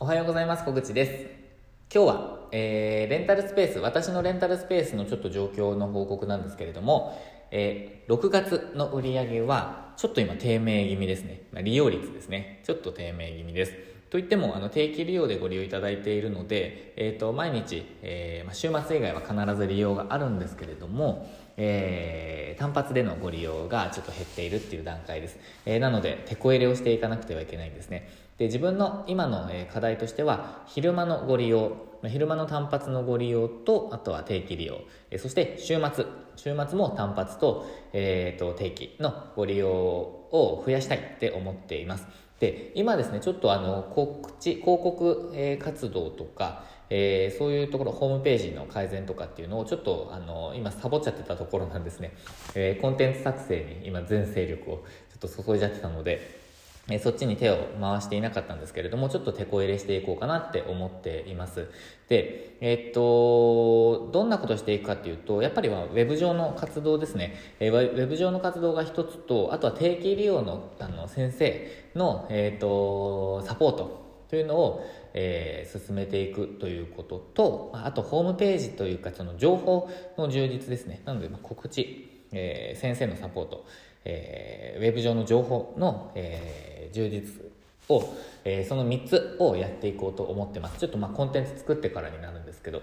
おはようございます。小口です。今日は、えー、レンタルスペース私のレンタルスペースのちょっと状況の報告なんですけれども、えー、6月の売り上げはちょっと今低迷気味ですね、まあ、利用率ですね。ちょっと低迷気味です。といってもあの定期利用でご利用いただいているので、えーと、毎日、えーまあ、週末以外は必ず利用があるんですけれども、えー、単発でのご利用がちょっと減っているっていう段階です、えー、なので手こ入れをしていかなくてはいけないんですね。で自分の今の課題としては昼間のご利用昼間の単発のご利用とあとは定期利用。そして週末。週末も単発と,、えーと、定期のご利用を増やしたいって思っています。で今ですねちょっとあの告知広告、活動とか、えー、そういうところホームページの改善とかっていうのをちょっとあの今サボっちゃってたところなんですね、えー、コンテンツ作成に今全勢力をちょっと注いじゃってたのでえそっちに手を回していなかったんですけれども、ちょっと手こ入れしていこうかなって思っています。で、え、っと、どんなことしていくかっていうと、やっぱりはウェブ上の活動ですね。えー、ウェブ上の活動が一つと、あとは定期利用のあの先生の、え、っと、サポートというのを、えー、進めていくということと、あとホームページというか、その情報の充実ですね。なので、ま、告知、えー、先生のサポート、えー、ウェブ上の情報の、え、充実を、え、その3つをやっていこうと思ってます。ちょっとまあコンテンツ作ってからになるんですけど。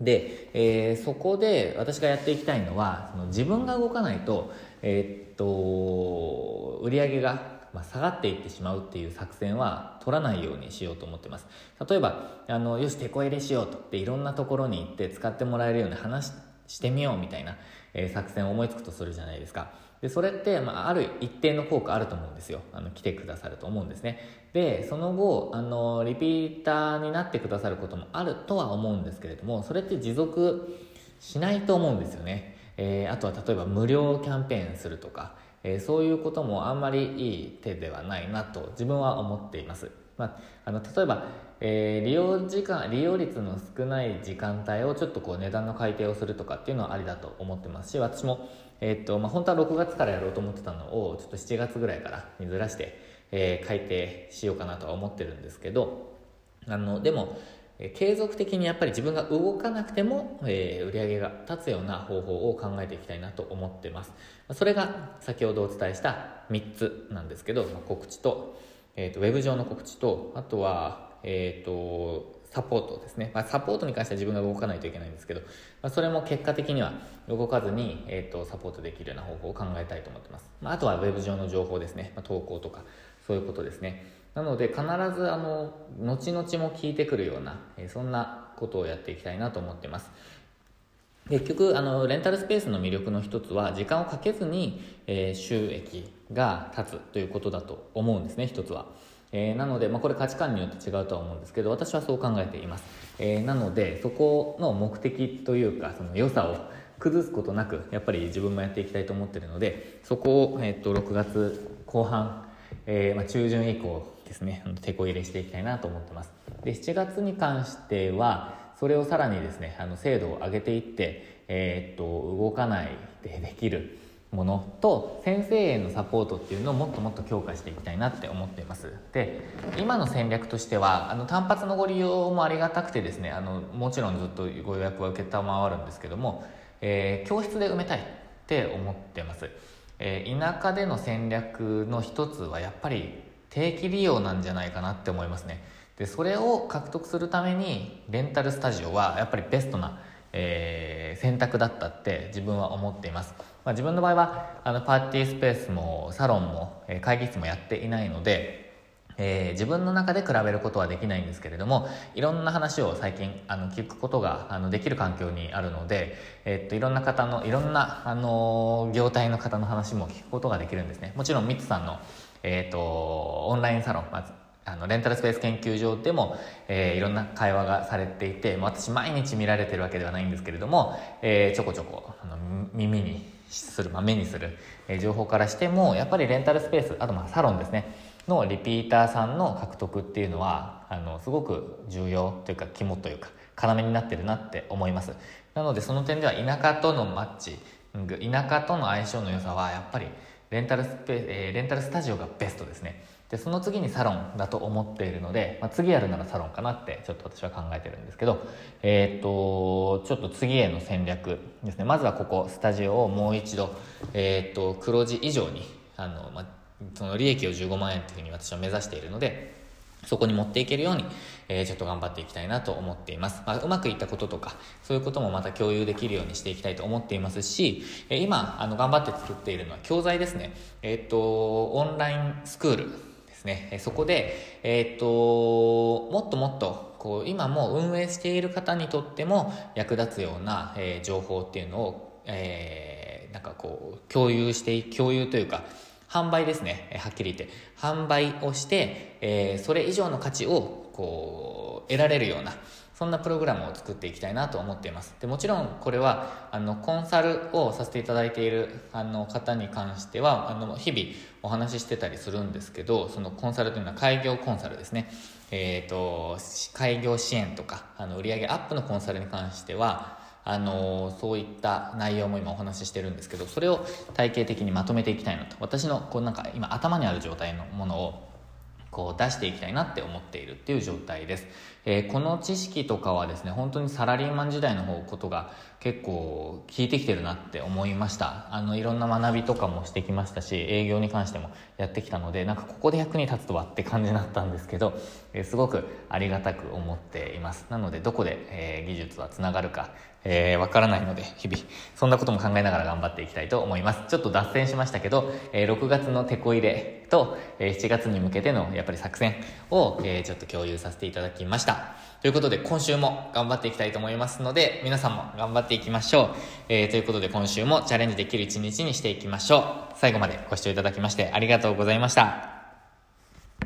で、えー、そこで私がやっていきたいのは、その自分が動かないと、えー、っと、売り上げがまあ、下がっていってしまうっていう作戦は取らないようにしようと思ってます。例えばあのよし手こ入れしようとっていろんなところに行って使ってもらえるように話してみようみたいな、えー、作戦を思いつくとするじゃないですか。でそれって、まあ、ある一定の効果あると思うんですよ。あの来てくださると思うんですね。でその後あのリピーターになってくださることもあるとは思うんですけれどもそれって持続しないと思うんですよね、えー、あとは例えば無料キャンペーンするとか、えー、そういうこともあんまりいい手ではないなと自分は思っています。まあ、あの例えば、えー、利用時間利用率の少ない時間帯をちょっとこう値段の改定をするとかっていうのはありだと思ってますし私もえー、っとまあ、本当は6月からやろうと思ってたのをちょっと7月ぐらいからにずらして、えー、改定しようかなとは思ってるんですけどあのでも、継続的にやっぱり自分が動かなくても、えー、売り上げが立つような方法を考えていきたいなと思ってます。それが先ほどお伝えした3つなんですけど、まあ、告知と,、えーと、ウェブ上の告知とあとはえっ、ー、とサポートですね、まあ、サポートに関しては自分が動かないといけないんですけど、まあ、それも結果的には動かずに、えーと、サポートできるような方法を考えたいと思ってます、まあ、あとはウェブ上の情報ですね、まあ、投稿とかそういうことですね。なので必ずあの後々も聞いてくるような、え、そんなことをやっていきたいなと思ってます結局あのレンタルスペースの魅力の一つは時間をかけずに、え、収益が立つということだと思うんですね一つは。えー、なので、まあ、これ価値観によって違うとは思うんですけど私はそう考えています、えー、なのでそこの目的というかその良さを崩すことなくやっぱり自分もやっていきたいと思ってるのでそこを、えー、っと6月後半、えまあ、中旬以降ですね。手こ入れしていきたいなと思ってます。で7月に関してはそれをさらにですねあの精度を上げていって、えー、っと動かないでできるものと先生へのサポートっていうのをもっともっと強化していきたいなって思っています。で今の戦略としてはあの単発のご利用もありがたくてですねあのもちろんずっとご予約は承るんですけども、えー、教室で埋めたいって思ってます、えー、田舎での戦略の一つはやっぱり定期利用なんじゃないかなって思いますね。でそれを獲得するためにレンタルスタジオはやっぱりベストなえー、選択だったって自分は思っています、まあ、自分の場合はあのパーティースペースもサロンも、え会議室もやっていないのでえー、自分の中で比べることはできないんですけれどもいろんな話を最近あの聞くことがあのできる環境にあるので、え、っといろんな方のいろんな、あの、業態の方の話も聞くことができるんですね。もちろんミツさんの、えー、っとオンラインサロン、まずあのレンタルスペース研究所でも、えー、いろんな会話がされていて私毎日見られてるわけではないんですけれども、えー、ちょこちょこあの耳にする、まあ、目にする、えー、情報からしてもやっぱりレンタルスペースあとまあサロンですねのリピーターさんの獲得っていうのはあのすごく重要というか肝というか要になってるなって思います。なのでその点では田舎とのマッチ田舎との相性の良さはやっぱりレンタルスペ、えー、レンタルスタジオがベストですね。でその次にサロンだと思っているので、まあ、次やるならサロンかなってちょっと私は考えてるんですけどえっ、とちょっと次への戦略ですね。まずはここスタジオをもう一度えっ、と黒字以上にあの、まあ、その利益を15万円っていうふうに私は目指しているのでそこに持っていけるように、えー、ちょっと頑張っていきたいなと思っています。まあ、うまくいったこととか、そういうこともまた共有できるようにしていきたいと思っていますし、えー、今、あの、頑張って作っているのは教材ですね。えっ、と、オンラインスクールですね。えそこで、えっ、と、もっともっと、こう、今も運営している方にとっても役立つような、え情報っていうのを、えなんかこう、共有して、共有というか、販売ですね、はっきり言って。販売をして、えー、それ以上の価値を、こう、得られるような、そんなプログラムを作っていきたいなと思っています。で、もちろんこれは、あの、コンサルをさせていただいている、あの、方に関しては、あの、日々お話ししてたりするんですけど、そのコンサルというのは開業コンサルですね。えっ、ー、と、開業支援とか、あの、売上アップのコンサルに関しては、あのそういった内容も今お話ししてるんですけどそれを体系的にまとめていきたいなと。私のこうなんか今頭にある状態のものをこう出していきたいなって思っているっていう状態です、えー、この知識とかはですね本当にサラリーマン時代の方ことが結構効いてきてるなって思いました。あのいろんな学びとかもしてきましたし営業に関してもやってきたのでなんかここで役に立つとはって感じになったんですけど、えー、すごくありがたく思っています。なのでどこで、えー、技術はつながるかえー、わからないので、日々、そんなことも考えながら頑張っていきたいと思います。ちょっと脱線しましたけど、えー、6月のテこ入れと、え、7月に向けてのやっぱり作戦を、え、ちょっと共有させていただきました。ということで、今週も頑張っていきたいと思いますので、皆さんも頑張っていきましょう。え、ということで、今週もチャレンジできる一日にしていきましょう。最後までご視聴いただきましてありがとうございました。